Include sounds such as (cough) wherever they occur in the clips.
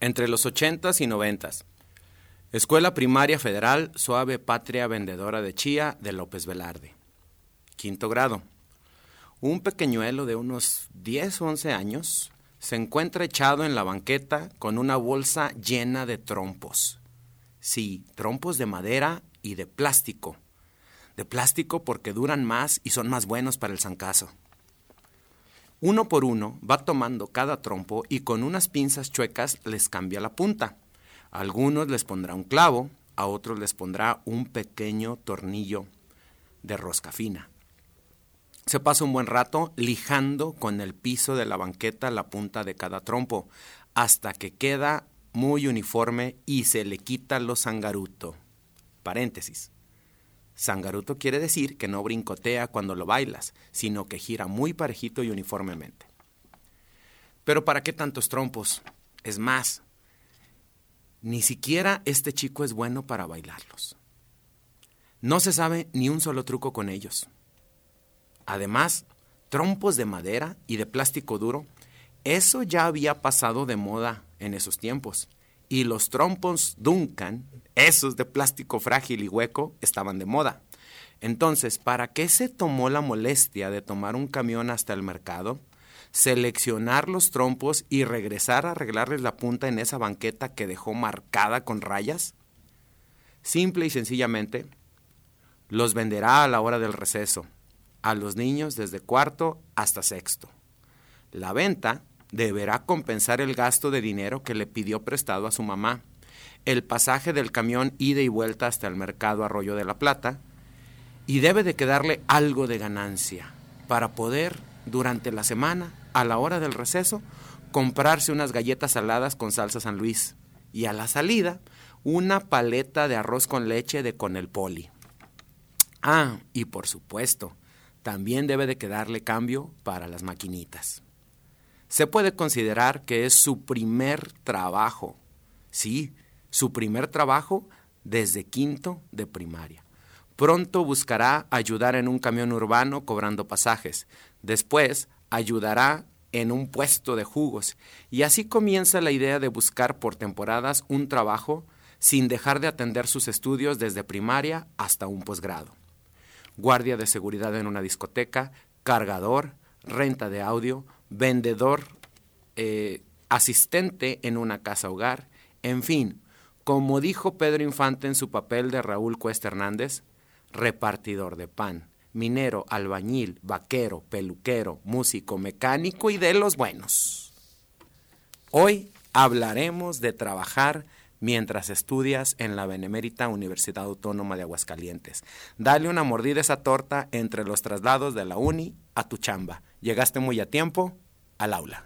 entre los ochentas y noventas. Escuela Primaria Federal Suave Patria Vendedora de Chía de López Velarde. Quinto grado. Un pequeñuelo de unos 10 o 11 años se encuentra echado en la banqueta con una bolsa llena de trompos. Sí, trompos de madera y de plástico. De plástico porque duran más y son más buenos para el zancazo. Uno por uno va tomando cada trompo y con unas pinzas chuecas les cambia la punta. A algunos les pondrá un clavo, a otros les pondrá un pequeño tornillo de rosca fina. Se pasa un buen rato lijando con el piso de la banqueta la punta de cada trompo, hasta que queda muy uniforme y se le quita lo sangaruto. Paréntesis. Sangaruto quiere decir que no brincotea cuando lo bailas, sino que gira muy parejito y uniformemente. Pero ¿para qué tantos trompos? Es más, ni siquiera este chico es bueno para bailarlos. No se sabe ni un solo truco con ellos. Además, trompos de madera y de plástico duro, eso ya había pasado de moda en esos tiempos. Y los trompos Duncan, esos de plástico frágil y hueco, estaban de moda. Entonces, ¿para qué se tomó la molestia de tomar un camión hasta el mercado, seleccionar los trompos y regresar a arreglarles la punta en esa banqueta que dejó marcada con rayas? Simple y sencillamente, los venderá a la hora del receso, a los niños desde cuarto hasta sexto. La venta deberá compensar el gasto de dinero que le pidió prestado a su mamá, el pasaje del camión ida y vuelta hasta el mercado Arroyo de la Plata, y debe de quedarle algo de ganancia para poder, durante la semana, a la hora del receso, comprarse unas galletas saladas con salsa San Luis y a la salida una paleta de arroz con leche de con el poli. Ah, y por supuesto, también debe de quedarle cambio para las maquinitas se puede considerar que es su primer trabajo. Sí, su primer trabajo desde quinto de primaria. Pronto buscará ayudar en un camión urbano cobrando pasajes. Después ayudará en un puesto de jugos. Y así comienza la idea de buscar por temporadas un trabajo sin dejar de atender sus estudios desde primaria hasta un posgrado. Guardia de seguridad en una discoteca, cargador, renta de audio, vendedor, eh, asistente en una casa hogar, en fin, como dijo Pedro Infante en su papel de Raúl Cuesta Hernández, repartidor de pan, minero, albañil, vaquero, peluquero, músico, mecánico y de los buenos. Hoy hablaremos de trabajar mientras estudias en la Benemérita Universidad Autónoma de Aguascalientes. Dale una mordida a esa torta entre los traslados de la uni a tu chamba. Llegaste muy a tiempo al aula.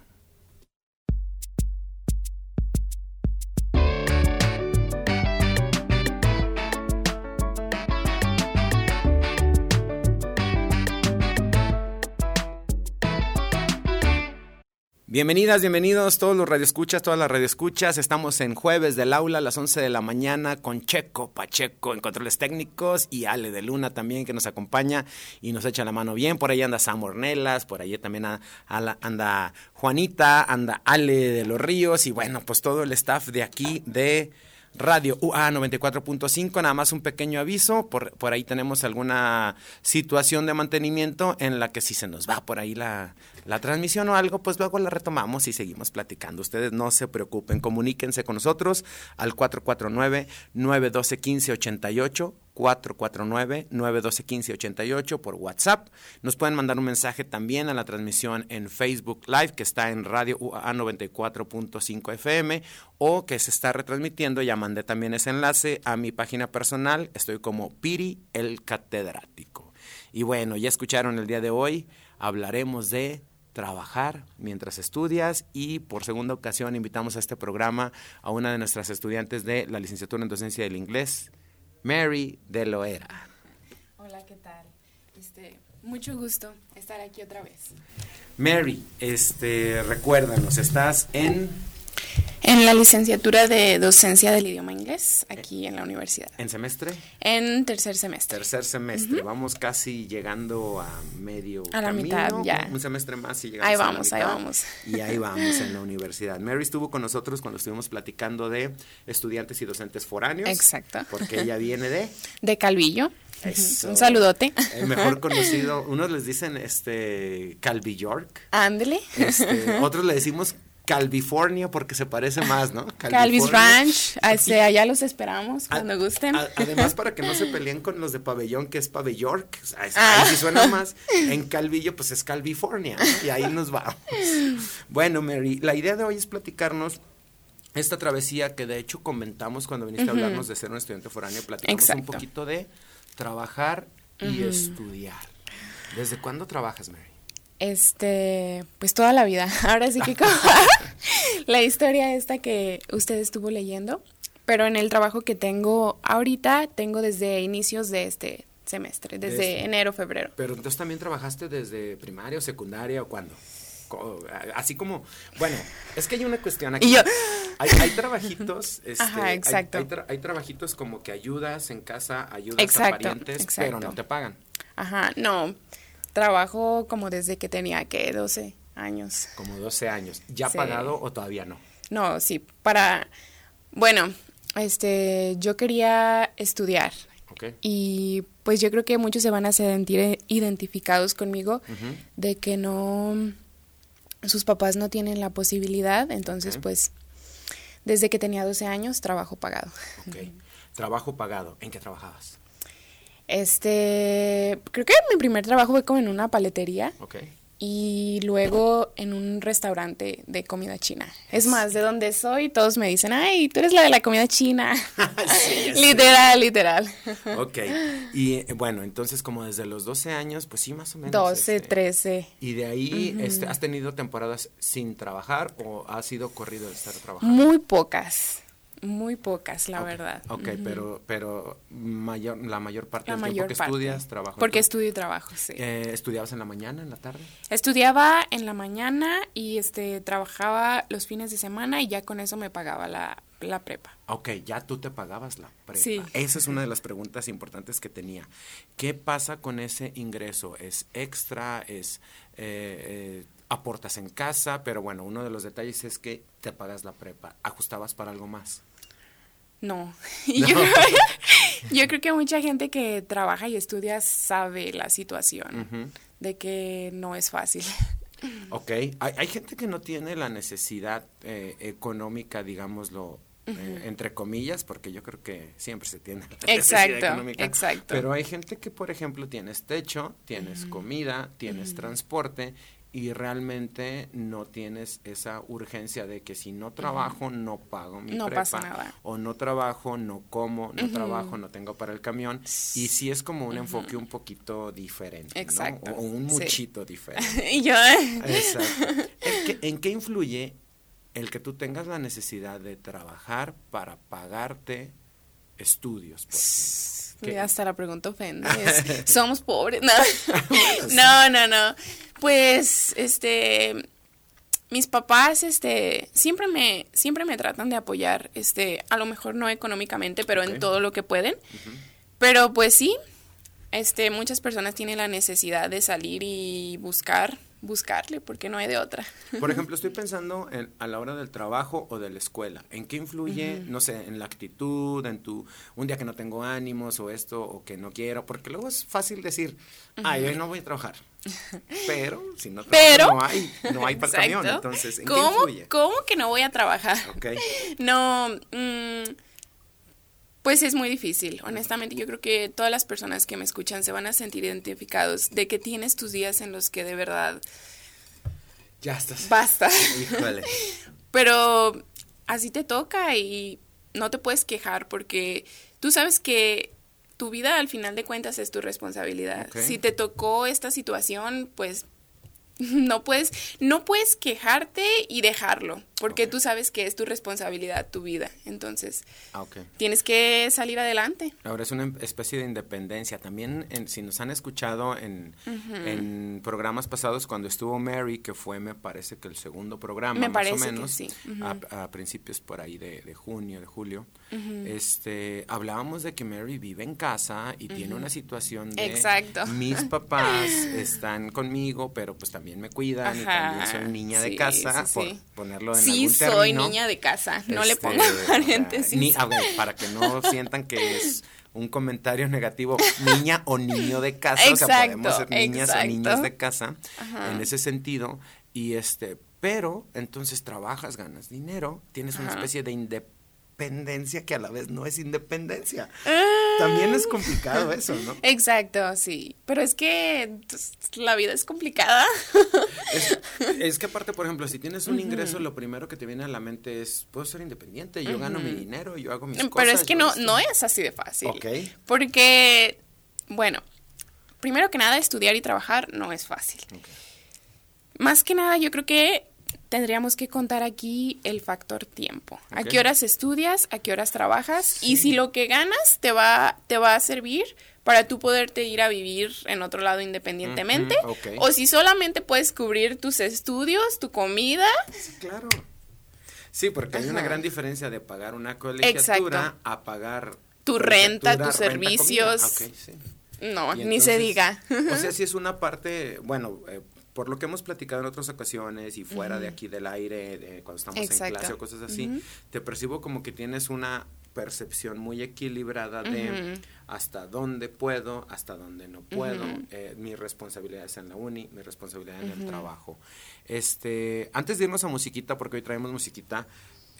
Bienvenidas, bienvenidos todos los radioescuchas, todas las radioescuchas. Estamos en jueves del aula a las 11 de la mañana con Checo Pacheco en controles técnicos y Ale de Luna también que nos acompaña y nos echa la mano bien. Por ahí anda Sam Ornelas, por ahí también anda Juanita, anda Ale de los Ríos y bueno, pues todo el staff de aquí de Radio UA 94.5, nada más un pequeño aviso, por, por ahí tenemos alguna situación de mantenimiento en la que si se nos va por ahí la, la transmisión o algo, pues luego la retomamos y seguimos platicando. Ustedes no se preocupen, comuníquense con nosotros al 449-912-1588. 449-912-1588 por WhatsApp. Nos pueden mandar un mensaje también a la transmisión en Facebook Live que está en Radio UA 94.5 FM o que se está retransmitiendo. Ya mandé también ese enlace a mi página personal. Estoy como Piri el Catedrático. Y bueno, ya escucharon el día de hoy. Hablaremos de trabajar mientras estudias y por segunda ocasión invitamos a este programa a una de nuestras estudiantes de la licenciatura en docencia del inglés, Mary de Loera. Hola, ¿qué tal? Este, mucho gusto estar aquí otra vez. Mary, este, recuérdanos, estás en En la licenciatura de docencia del idioma inglés, aquí en la universidad. ¿En semestre? En tercer semestre. Tercer semestre. Vamos casi llegando a medio A la camino, mitad, ya. Un semestre más y llegamos Ahí a la vamos, ahí mitad. vamos. Y ahí vamos en la (laughs) universidad. Mary estuvo con nosotros cuando estuvimos platicando de estudiantes y docentes foráneos. Exacto. Porque ella (laughs) viene de... De Calvillo. Eso. Un saludote. El mejor (laughs) conocido, unos les dicen este Calvi York, Ándele. este, otros le decimos Calvifornia porque se parece más, ¿no? (laughs) Calvis. Ranch. Hacia allá los esperamos cuando A- gusten. a- además, para que no se (laughs) peleen con los de pabellón, que es pabellork, o sea, Ah. ahí sí suena (laughs) más. En Calvillo, pues es Calvifornia, ¿no? y ahí nos vamos. Bueno, Mary, la idea de hoy es platicarnos esta travesía que de hecho comentamos cuando viniste a hablarnos de ser un estudiante foráneo, platicamos un Exacto. poquito de trabajar y estudiar. ¿Desde cuándo trabajas, Mary? Este, pues toda la vida. (laughs) Ahora sí que como (laughs) la historia esta que usted estuvo leyendo, pero en el trabajo que tengo ahorita, tengo desde inicios de este semestre, desde Desde- enero, febrero. Pero entonces también trabajaste desde primaria o secundaria o cuándo? Así como, bueno, es que hay una cuestión aquí. Y yo, Hay, hay trabajitos, (laughs) este, Ajá, exacto. Hay, tra- hay trabajitos como que ayudas en casa, ayudas a Exacto, parientes, pero no te pagan. ajá, no, trabajo como desde que tenía, que 12 años. Como 12 años. ¿Ya Sí. pagado o todavía no? No, sí, para, bueno, este, yo quería estudiar ¿Ok? y pues yo creo que muchos se van a sentir identificados conmigo de que no sus papás no tienen la posibilidad, entonces pues desde que tenía 12 años trabajo pagado. Ok. Trabajo pagado. ¿En qué trabajabas? Este, creo que mi primer trabajo fue como en una paletería Ok. y luego en un restaurante de comida china. Es más, de donde soy todos me dicen, "Ay, tú eres la de la comida china." (laughs) (laughs) Sí, literal, literal. Ok. Y eh, bueno, entonces como desde los 12 años, pues sí, más o menos. 12, este, 13. Y de ahí, este, ¿has tenido temporadas sin trabajar o has sido corrido de estar trabajando? Muy pocas. Muy pocas, la verdad. Ok, pero, pero mayor, la mayor parte La del tiempo que parte. estudias, trabajo. Porque estudio y trabajo, sí. Eh, ¿Estudiabas en la mañana, en la tarde? Estudiaba en la mañana y este trabajaba los fines de semana y ya con eso me pagaba la, la prepa. Ok, ya tú te pagabas la prepa. Sí. Esa es una de las preguntas importantes que tenía. ¿Qué pasa con ese ingreso? ¿Es extra? ¿Es eh, eh, aportas en casa? Pero bueno, uno de los detalles es que te pagas la prepa. ¿Ajustabas para algo más? No. (laughs) Y Yo, yo creo que mucha gente que trabaja y estudia sabe la situación de que no es fácil. (laughs) Ok, hay, hay gente que no tiene la necesidad eh, económica, digámoslo, eh, entre comillas, porque yo creo que siempre se tiene la necesidad Exacto, económica. exacto. Pero hay gente que, por ejemplo, tienes techo, tienes comida, tienes transporte y realmente no tienes esa urgencia de que si no trabajo no pago mi No prepa pasa nada. o no trabajo no como no trabajo no tengo para el camión y sí es como un enfoque un poquito diferente ¿no? Exacto, o un sí. muchito diferente (laughs) y yo, Exacto. (laughs) ¿En qué, en qué influye el que tú tengas la necesidad de trabajar para pagarte estudios? por ejemplo? ¿Qué- hasta la pregunta ofende. (laughs) Somos pobres. (laughs) No. (laughs) no, no, no. Pues, este, mis papás, este, siempre me, siempre me tratan de apoyar, este, a lo mejor no económicamente, pero en todo lo que pueden. Pero pues sí, este, muchas personas tienen la necesidad de salir y buscar, buscarle, porque no hay de otra. Por (laughs) ejemplo, estoy pensando en, a la hora del trabajo o de la escuela. ¿En qué influye, no sé, en la actitud, en tu, un día que no tengo ánimos o esto, o que no quiero? Porque luego es fácil decir, ay, hoy no voy a trabajar. (laughs) Pero si no trabajo, Pero- no hay, no hay para el camión. Entonces, ¿en qué ¿Cómo, influye? ¿Cómo que no voy a trabajar? Ok. (laughs) No, mm, pues es muy difícil, honestamente. Yo creo que todas las personas que me escuchan se van a sentir identificados de que tienes tus días en los que de verdad Ya estás. basta. Híjole. (laughs) Pero así te toca y no te puedes quejar porque tú sabes que tu vida al final de cuentas es tu responsabilidad. Si te tocó esta situación, pues (laughs) no puedes, no puedes quejarte y dejarlo, porque tú sabes que es tu responsabilidad, tu vida. Entonces, Ah, tienes que salir adelante. Ahora es una especie de independencia. También, en- si nos han escuchado en, en programas pasados, cuando estuvo Mary, que fue, me parece que el segundo programa, Me más parece o que menos, a principios por ahí de, de junio, de julio, este, hablábamos de que Mary vive en casa y tiene una situación de Exacto. mis papás están conmigo, pero pues también me cuidan y también Ajá, soy niña de sí, casa, sí, por sí. ponerlo en Sí, algún soy término. niña de casa, no le Este, (laughs) sea, paréntesis. ni- a ver, para que no sientan que es un comentario negativo, niña o niño de casa, o sea, Exacto, podemos ser niñas o exacto. niños de casa Ajá. en ese sentido y este, pero entonces trabajas, ganas dinero, tienes una Ajá. especie de independencia que a la vez no es independencia. Ah. También es complicado eso, ¿no? (laughs) Exacto, sí. Pero es que pues, la vida es complicada. (laughs) Es, es que aparte, por ejemplo, si tienes un ingreso, lo primero que te viene a la mente es, puedo ser independiente, yo gano mi dinero, yo hago mis cosas. Pero es que no, esto". no es así de fácil. Ok. Porque, bueno, primero que nada, estudiar y trabajar no es fácil. Más que nada, yo creo que tendríamos que contar aquí el factor tiempo. ¿A qué horas estudias? ¿A qué horas trabajas? Y si lo que ganas te va, te va a servir para tú poderte ir a vivir en otro lado independientemente. O si solamente puedes cubrir tus estudios, tu comida. Sí, claro. Sí, porque hay una gran diferencia de pagar una colegiatura Exacto. a pagar Tu renta, tus servicios. Ah, sí. No, Y ni se diga. O sea, (laughs) sí es una parte, bueno, eh, por lo que hemos platicado en otras ocasiones y fuera de aquí del aire, de cuando estamos en clase o cosas así, te percibo como que tienes una percepción muy equilibrada de hasta dónde puedo, hasta dónde no puedo, eh, mis responsabilidades en la uni, mi responsabilidad en el trabajo. Este, antes de irnos a musiquita, porque hoy traemos musiquita,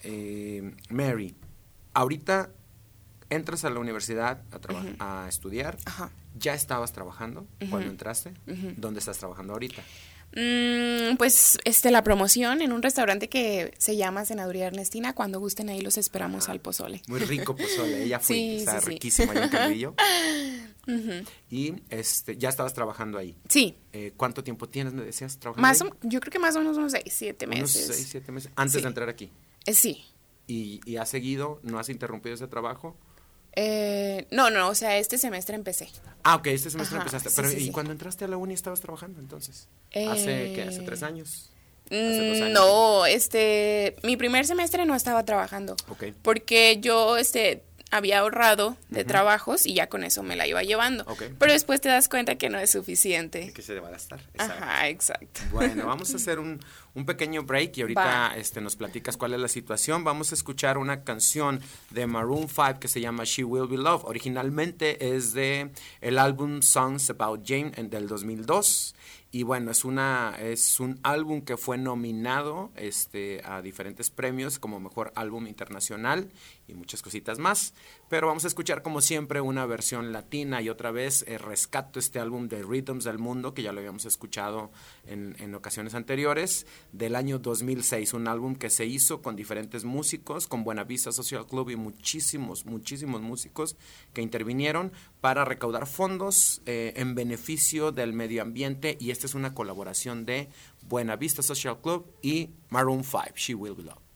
eh, Mary, ahorita entras a la universidad a, a estudiar, Ajá. ¿ya estabas trabajando cuando entraste? ¿Dónde estás trabajando ahorita? Mm, pues este la promoción en un restaurante que se llama Senaduría Ernestina. Cuando gusten ahí los esperamos al pozole. Muy rico pozole, ella fue, (laughs) Sí, está sí, ahí en. (laughs) Y este, ya estabas trabajando ahí. Sí, Eh, ¿Cuánto tiempo tienes, me decías, trabajando más ahí? o- yo creo que más o menos unos seis, siete Unos meses. seis, siete meses, antes de entrar aquí. Eh, sí. ¿Y, y has seguido, no has interrumpido ese trabajo? Eh, no, no, o sea, este semestre empecé. Ah, ok, este semestre Ajá, empezaste. Pero sí, ¿y sí. cuando entraste a la uni estabas trabajando entonces? ¿Hace qué? ¿Hace tres años? ¿Hace dos Mm, años? No, este, mi primer semestre no estaba trabajando. Ok. Porque yo, este, había ahorrado de trabajos y ya con eso me la iba llevando. Ok. Pero después te das cuenta que no es suficiente. Que se va a gastar. Exacto. Ajá, exacto. Bueno, (laughs) vamos a hacer un, un pequeño break y ahorita Va. este, nos platicas cuál es la situación. Vamos a escuchar una canción de Maroon 5 que se llama She Will Be Loved. Originalmente es de el álbum Songs About Jane del 2002. Y bueno, es, una, es un álbum que fue nominado este, a diferentes premios como Mejor Álbum Internacional y muchas cositas más. Pero vamos a escuchar como siempre una versión latina y otra vez eh, rescato este álbum de Rhythms del Mundo que ya lo habíamos escuchado en, en ocasiones anteriores del año 2006. Un álbum que se hizo con diferentes músicos, con Buenavista Social Club y muchísimos, muchísimos músicos que intervinieron para recaudar fondos eh, en beneficio del medio ambiente y esta es una colaboración de Buenavista Social Club y Maroon 5, She Will Be Loved.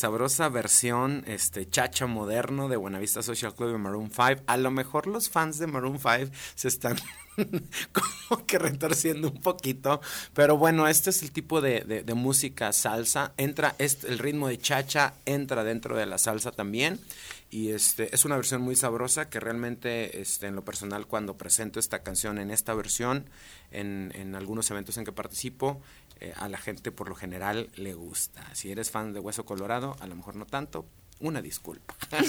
Sabrosa versión, este, chacha moderno de Buenavista Social Club de Maroon 5. A lo mejor los fans de Maroon 5 se están (laughs) como que retorciendo un poquito, pero bueno, este es el tipo de, música salsa. Entra, este, el ritmo de chacha entra dentro de la salsa también. Y este, es una versión muy sabrosa que realmente, este, en lo personal, cuando presento esta canción en esta versión, en, en algunos eventos en que participo, eh, a la gente por lo general le gusta. Si eres fan de Hueso Colorado, a lo mejor no tanto, una disculpa. (laughs)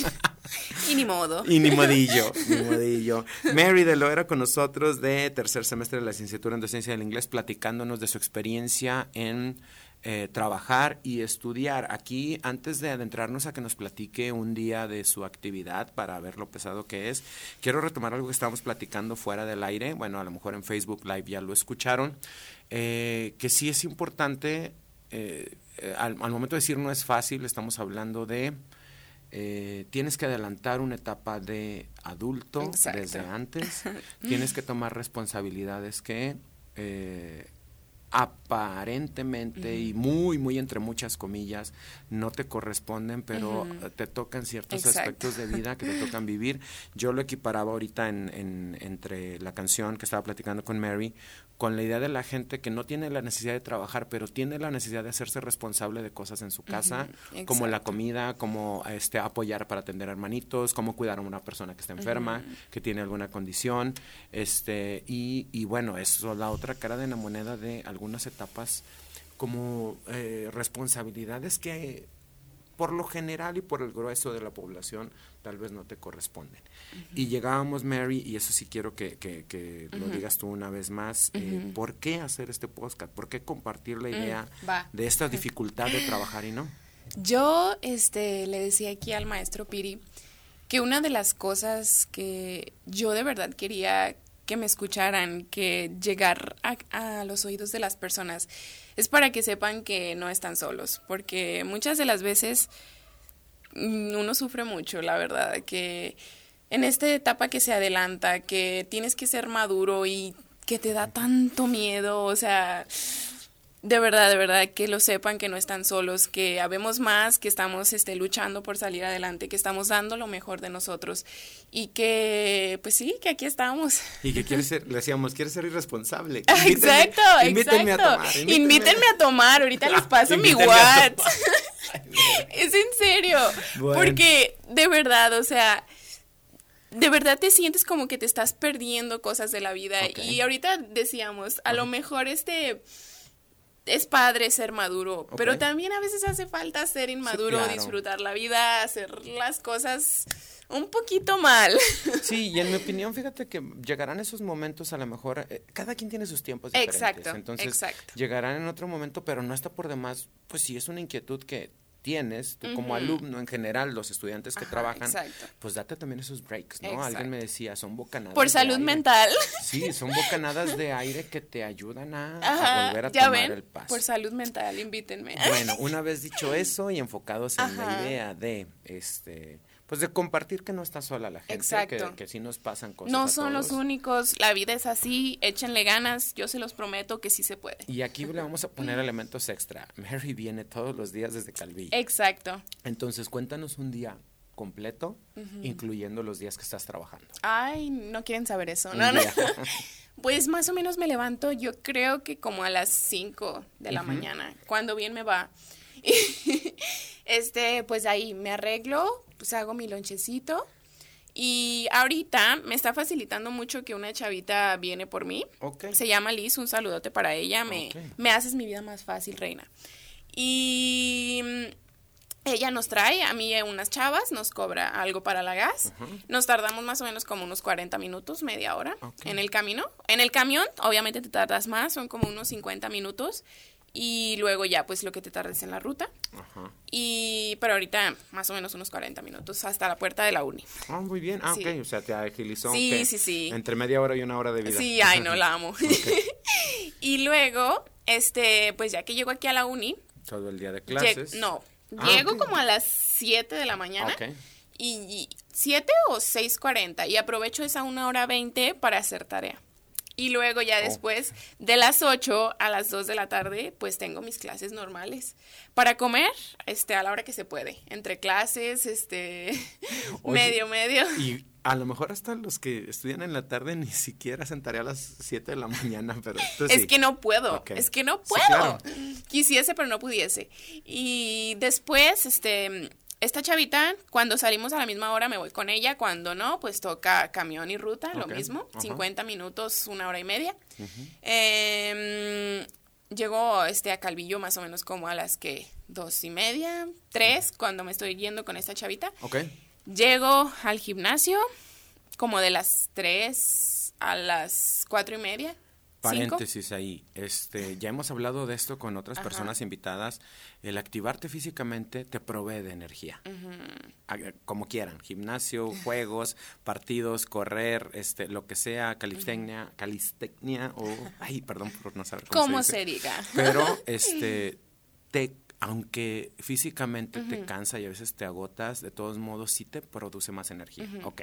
Y ni modo. y ni modillo, ni modillo. Mary de Loera con nosotros de tercer semestre de la licenciatura en docencia del inglés, platicándonos de su experiencia en eh, trabajar y estudiar. Aquí, antes de adentrarnos a que nos platique un día de su actividad para ver lo pesado que es, quiero retomar algo que estábamos platicando fuera del aire. Bueno, a lo mejor en Facebook Live ya lo escucharon. Eh, que sí es importante, eh, eh, al, al momento de decir no es fácil, estamos hablando de eh, tienes que adelantar una etapa de adulto Exacto. desde antes, (laughs) tienes que tomar responsabilidades que aparentemente y muy, muy entre muchas comillas no te corresponden, pero te tocan ciertos Exacto. aspectos de vida que te tocan vivir. Yo lo equiparaba ahorita en, en- entre la canción que estaba platicando con Mary con la idea de la gente que no tiene la necesidad de trabajar, pero tiene la necesidad de hacerse responsable de cosas en su casa, como la comida, como este apoyar para atender a hermanitos, cómo cuidar a una persona que está enferma, que tiene alguna condición, este y, y bueno, eso es la otra cara de la moneda de algunas etapas como eh, responsabilidades que por lo general y por el grueso de la población tal vez no te corresponden. Y llegábamos, Mary, y eso sí quiero que, que- que lo digas tú una vez más, eh, ¿por qué hacer este podcast? ¿Por qué compartir la idea va. de esta dificultad de trabajar y no? Yo este, le decía aquí al maestro Piri que una de las cosas que yo de verdad quería que me escucharan, que llegar a, los oídos de las personas, es para que sepan que no están solos, porque muchas de las veces mm, uno sufre mucho, la verdad, que en esta etapa que se adelanta, que tienes que ser maduro y que te da tanto miedo, o sea, de verdad, de verdad, que lo sepan que no están solos, que habemos más, que estamos este, luchando por salir adelante, que estamos dando lo mejor de nosotros y que, pues sí, que aquí estamos. Y que quiere ser, le decíamos, quiere ser irresponsable. Exacto, invítenme exacto. a tomar. Invítenme a tomar, ahorita les (laughs) paso mi Invítenme WhatsApp. (laughs) es en serio, Bueno. porque de verdad, o sea, de verdad te sientes como que te estás perdiendo cosas de la vida y ahorita decíamos, a lo mejor este es padre ser maduro, pero también a veces hace falta ser inmaduro, claro. disfrutar la vida, hacer las cosas un poquito mal. (laughs) Sí, y en mi opinión, fíjate que llegarán esos momentos a lo mejor, eh, cada quien tiene sus tiempos diferentes. Exacto, Entonces, exacto. llegarán en otro momento, pero no está por demás, pues si es una inquietud que tienes, tú como alumno en general, los estudiantes que Ajá, trabajan, exacto. pues date también esos breaks, ¿no? Exacto. Alguien me decía, son bocanadas. Por salud aire. mental. Sí, son bocanadas de aire que te ayudan a, volver a ya tomar ven, el paso. por salud mental, invítenme. Bueno, una vez dicho eso y enfocados en la idea de, este, pues de compartir que no está sola la gente, Exacto. que, que sí nos pasan cosas. No a son los únicos, la vida es así, échenle ganas, yo se los prometo que sí se puede. Y aquí le vamos a poner (laughs) elementos extra. Mary viene todos los días desde Calvillo. Exacto. Entonces, cuéntanos un día completo, incluyendo los días que estás trabajando. Ay, no quieren saber eso. (laughs) (laughs) Pues más o menos me levanto, yo creo que como a las 5 de la mañana, cuando bien me va. Este, pues ahí me arreglo, pues hago mi lonchecito. Y ahorita me está facilitando mucho que una chavita viene por mí. Ok. Se llama Liz, un saludote para ella. Me, me haces mi vida más fácil, reina. Y mm, ella nos trae, a mí unas chavas, nos cobra algo para la gas. Nos tardamos más o menos como unos 40 minutos, media hora en el camino. En el camión, obviamente te tardas más, son como unos 50 minutos. Y luego ya, pues lo que te tardes en la ruta. Ajá. Y, pero ahorita más o menos unos 40 minutos hasta la puerta de la uni. Ah, muy bien. Ah, Sí. ok. O sea, te agilizó. Sí, ¿qué? sí, sí. Entre media hora y una hora de vida. Sí, ay, no, la amo. (laughs) (laughs) y luego, este, pues ya que llego aquí a la uni, Todo el día de clases. no, Ah, llego como a las 7 de la mañana. Ok. Y, y 7 o 6.40 y aprovecho esa una hora 20 para hacer tarea. Y luego ya Oh. después, de las 8 a las 2 de la tarde, pues tengo mis clases normales. Para comer, este, a la hora que se puede. Entre clases, este, (laughs) Oye, medio, medio. Y a lo mejor hasta los que estudian en la tarde ni siquiera hacen tarea a las 7 de la mañana, pero tú Es que no puedo, es que no Sí, puedo. claro. Quisiese, pero no pudiese. Y después, este, esta chavita, cuando salimos a la misma hora me voy con ella, cuando no, pues toca camión y ruta, lo mismo, ajá. 50 minutos, una hora y media. Em, llego este, a Calvillo más o menos como a las que dos y media, tres, cuando me estoy yendo con esta chavita. Llego al gimnasio como de las tres a las cuatro y media. Cinco. Paréntesis ahí. Este, ya hemos hablado de esto con otras Ajá. personas invitadas. El activarte físicamente te provee de energía. Como quieran, gimnasio, juegos, (laughs) partidos, correr, este, lo que sea, calistecnia, calistecnia o ay, perdón por no saber cómo se, se, dice. diga. Pero (laughs) este te aunque físicamente te cansa y a veces te agotas, de todos modos sí te produce más energía. Ok.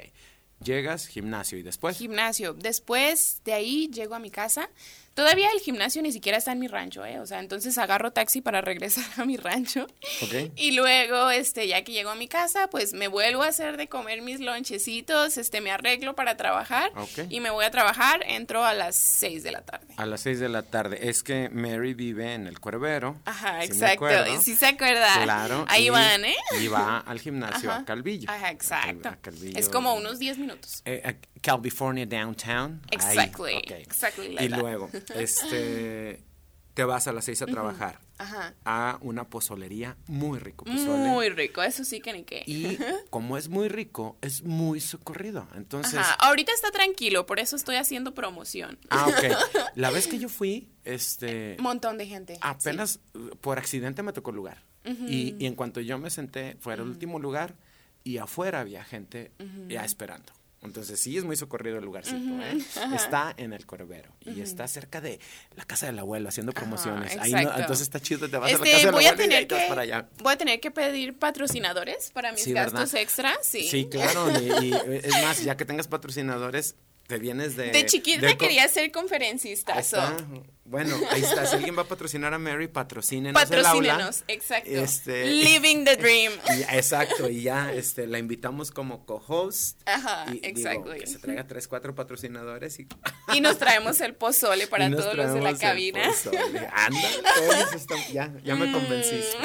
Llegas, gimnasio y después. Gimnasio. Después de ahí llego a mi casa. Todavía el gimnasio ni siquiera está en mi rancho, ¿eh? O sea, entonces agarro taxi para (laughs) regresar a mi rancho. Ok. Y luego, este, ya que llego a mi casa, pues me vuelvo a hacer de comer mis lonchecitos, este, me arreglo para trabajar. Ok. Y me voy a trabajar, entro a las 6 de la tarde. A las 6 de la tarde. Es que Mary vive en el Cuervero. Ajá, ¿sí me exacto. acuerdo? Sí se acuerda. Claro. Ahí y- van, ¿eh? Y va al (laughs) gimnasio Ajá. a Calvillo. Ajá, exacto. a Calvillo. Es como unos 10 minutos. Eh, a California Downtown. Ahí, Exactly, ok. exactly like y that. luego, este, (laughs) te vas a las 6 a trabajar Ajá. a una pozolería muy rico. pozole. Muy rico, eso sí que ni qué. Y (laughs) como es muy rico, es muy socorrido. Entonces, Ajá, ahorita está tranquilo, por eso estoy haciendo promoción. ah, ok. (laughs) La vez que yo fui, este, Montón de gente. apenas por accidente me tocó el lugar. y, y en cuanto yo me senté, fue el último lugar y afuera había gente ya esperando. Entonces sí es muy socorrido el lugarcito. ¿eh? Está en el Corbero y está cerca de la casa del abuelo haciendo promociones. Ahí no- entonces está chido, te vas a la Este, casa del voy a abuelo y ahí tener que para allá. voy a tener que pedir patrocinadores para mis Sí, gastos ¿verdad? extras, sí. Sí, claro. Y, y, es más, ya que tengas patrocinadores, te vienes de... De chiquita de quería ser conferencista. Ahí so, está. Bueno, ahí está. Si alguien va a patrocinar a Mary, patrocínenos el. Patrocínenos, exacto. Este, Living the dream. (laughs) y- exacto, y ya este, la invitamos como co-host. Ajá, y, digo, exactly. que se traiga tres, cuatro patrocinadores y, Y nos traemos el pozole (laughs) para y nos todos los de la el cabina. pozole. (laughs) Anda, todos están- ya, ya me convenciste.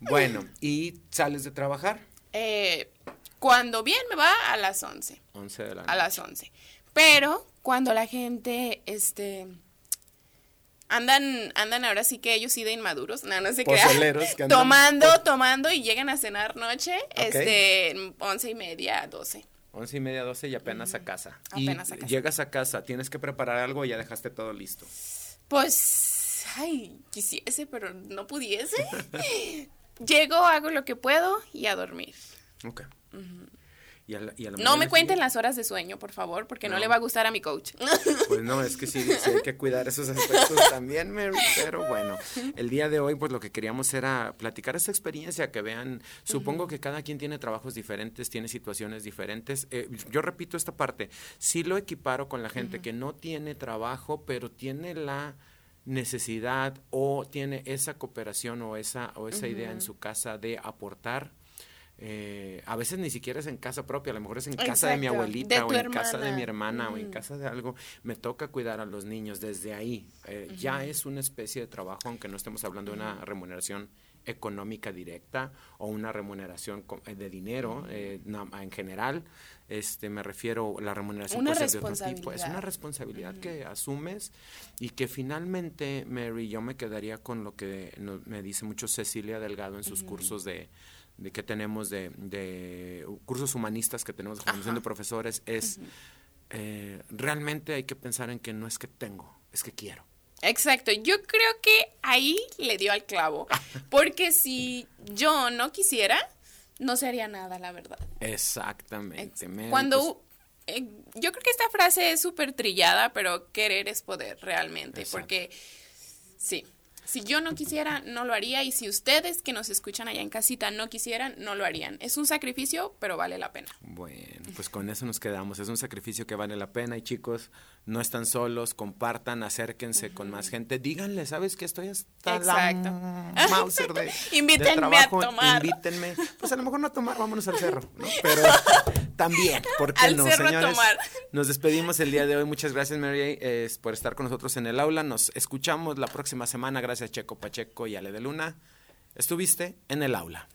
Mm. Bueno, ¿y sales de trabajar? Eh, cuando bien me va a las 11. 11 de la A noche. las 11. Pero cuando la gente, este... Andan, andan ahora sí que ellos sí de inmaduros, no, no se crean. Pozoleros que (laughs) andan Tomando, por- tomando y llegan a cenar noche, este, once y media, doce. Once y media, doce y apenas a casa. Apenas y a casa. llegas a casa, tienes que preparar algo y ya dejaste todo listo. Pues, ay, quisiese, pero no pudiese. (laughs) Llego, hago lo que puedo y a dormir. Ok. Y a la- y a la No me cuenten las horas de sueño, por favor, porque no, No. le va a gustar a mi coach. (laughs) Pues no, es que sí, sí hay que cuidar esos aspectos también, Mary, pero bueno, el día de hoy pues lo que queríamos era platicar esta experiencia, que vean, supongo que cada quien tiene trabajos diferentes, tiene situaciones diferentes. Eh, yo repito esta parte, sí lo equiparo con la gente que no tiene trabajo, pero tiene la necesidad o tiene esa cooperación o esa, o esa idea en su casa de aportar. Eh, a veces ni siquiera es en casa propia, a lo mejor es en casa de mi abuelita de o en casa de mi hermana. o en casa de algo, me toca cuidar a los niños desde ahí. Eh, Ya es una especie de trabajo, aunque no estemos hablando de una remuneración económica directa o una remuneración eh, de dinero eh, en general. Este, me refiero, la remuneración Una puede ser de otro tipo. Es una responsabilidad. que asumes y que finalmente, Mary, yo me quedaría con lo que no- me dice mucho Cecilia Delgado en sus cursos de, de que tenemos de, de cursos humanistas que tenemos de formación de profesores, es eh, realmente hay que pensar en que no es que tengo, es que quiero. Exacto, yo creo que ahí le dio al clavo, (laughs) porque si yo no quisiera, no se haría nada, la verdad. Exactamente. Cuando pues, eh, yo creo que esta frase es súper trillada, pero querer es poder realmente, Exacto. porque sí, si yo no quisiera, no lo haría, y si ustedes que nos escuchan allá en casita no quisieran, no lo harían. Es un sacrificio, pero vale la pena. Bueno, pues con eso nos quedamos. Es un sacrificio que vale la pena y chicos, no están solos, compartan, acérquense con más gente. Díganle, ¿sabes qué? Estoy hasta Exacto. la (laughs) Mauser de, (laughs) de Invítenme a trabajo. tomar. Invítenme. Pues a lo mejor no a tomar, vámonos al cerro, ¿no? (laughs) Pero también, ¿por qué Al no, señores? Nos despedimos el día de hoy. Muchas gracias, Mary, eh, por estar con nosotros en el aula. Nos escuchamos la próxima semana. Gracias, Checo Pacheco y Ale de Luna. Estuviste en el aula.